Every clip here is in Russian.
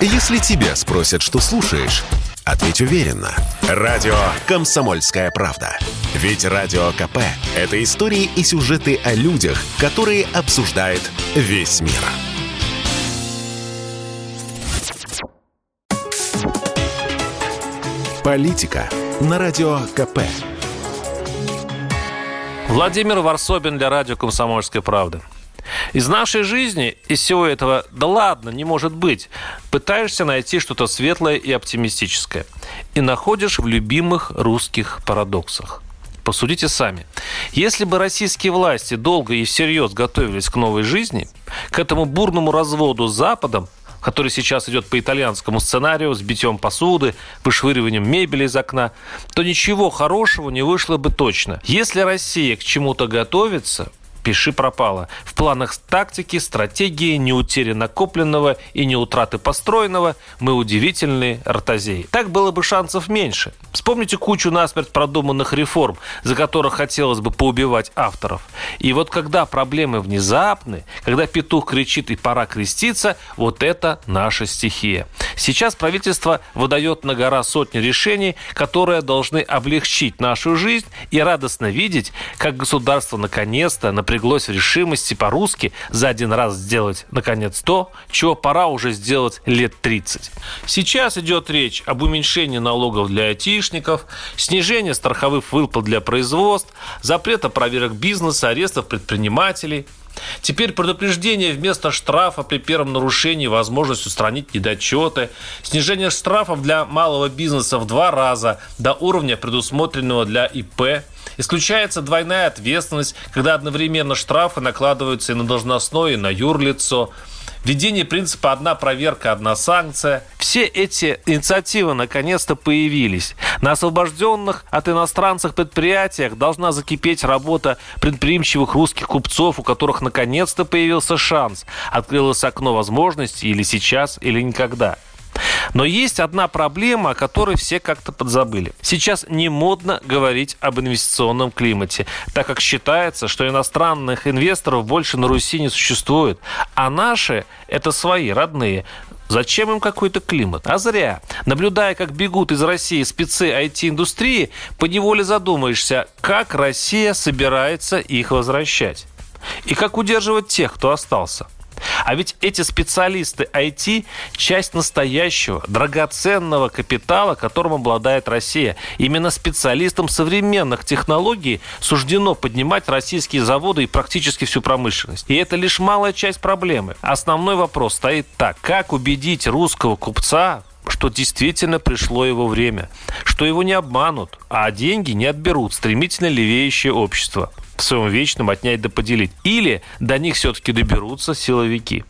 Если тебя спросят, что слушаешь, ответь уверенно. Радио «Комсомольская правда». Ведь Радио КП – это истории и сюжеты о людях, которые обсуждает весь мир. Политика на Радио КП. Владимир Варсобин для радио «Комсомольская правда». Из нашей жизни, из всего этого, да ладно, не может быть, пытаешься найти что-то светлое и оптимистическое. И находишь в любимых русских парадоксах. Посудите сами. Если бы российские власти долго и всерьез готовились к новой жизни, к этому бурному разводу с Западом, который сейчас идет по итальянскому сценарию с битьем посуды, вышвыриванием мебели из окна, то ничего хорошего не вышло бы точно. Если Россия к чему-то готовится, пиши пропало. В планах тактики, стратегии, не утери накопленного и не утраты построенного мы удивительные ротозеи. Так было бы шансов меньше. Вспомните кучу насмерть продуманных реформ, за которых хотелось бы поубивать авторов. И вот когда проблемы внезапны, когда петух кричит и пора креститься, вот это наша стихия. Сейчас правительство выдает на гора сотни решений, которые должны облегчить нашу жизнь и радостно видеть, как государство наконец-то, напряглось в решимости по-русски за один раз сделать, наконец, то, чего пора уже сделать лет 30. Сейчас идет речь об уменьшении налогов для айтишников, снижении страховых выплат для производств, запрета проверок бизнеса, арестов предпринимателей – Теперь предупреждение вместо штрафа при первом нарушении, возможность устранить недочеты, снижение штрафов для малого бизнеса в два раза до уровня, предусмотренного для ИП – Исключается двойная ответственность, когда одновременно штрафы накладываются и на должностное, и на юрлицо. Введение принципа «одна проверка, одна санкция». Все эти инициативы наконец-то появились. На освобожденных от иностранцев предприятиях должна закипеть работа предприимчивых русских купцов, у которых наконец-то появился шанс. Открылось окно возможностей или сейчас, или никогда. Но есть одна проблема, о которой все как-то подзабыли. Сейчас не модно говорить об инвестиционном климате, так как считается, что иностранных инвесторов больше на Руси не существует, а наши – это свои, родные. Зачем им какой-то климат? А зря. Наблюдая, как бегут из России спецы IT-индустрии, поневоле задумаешься, как Россия собирается их возвращать. И как удерживать тех, кто остался. А ведь эти специалисты IT – часть настоящего, драгоценного капитала, которым обладает Россия. Именно специалистам современных технологий суждено поднимать российские заводы и практически всю промышленность. И это лишь малая часть проблемы. Основной вопрос стоит так. Как убедить русского купца что действительно пришло его время, что его не обманут, а деньги не отберут стремительно левеющее общество в своем вечном отнять да поделить. Или до них все-таки доберутся силовики.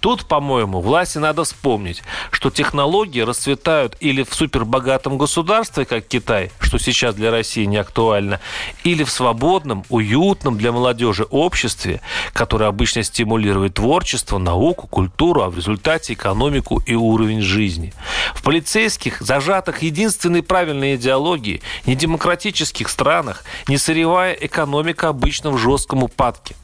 Тут, по-моему, власти надо вспомнить, что технологии расцветают или в супербогатом государстве, как Китай, что сейчас для России не актуально, или в свободном, уютном для молодежи обществе, которое обычно стимулирует творчество, науку, культуру, а в результате экономику и уровень жизни. В полицейских, зажатых единственной правильной идеологии, недемократических странах, не сырьевая экономика обычно в жестком упадке.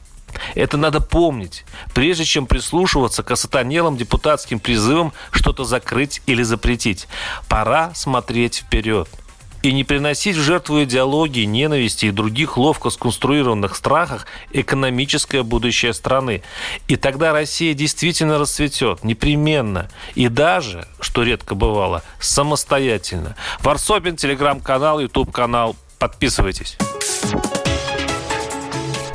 Это надо помнить, прежде чем прислушиваться к осатанелым депутатским призывам что-то закрыть или запретить. Пора смотреть вперед и не приносить в жертву идеологии, ненависти и других ловко сконструированных страхах экономическое будущее страны. И тогда Россия действительно расцветет, непременно. И даже, что редко бывало, самостоятельно. Варсобин, телеграм-канал, ютуб-канал. Подписывайтесь.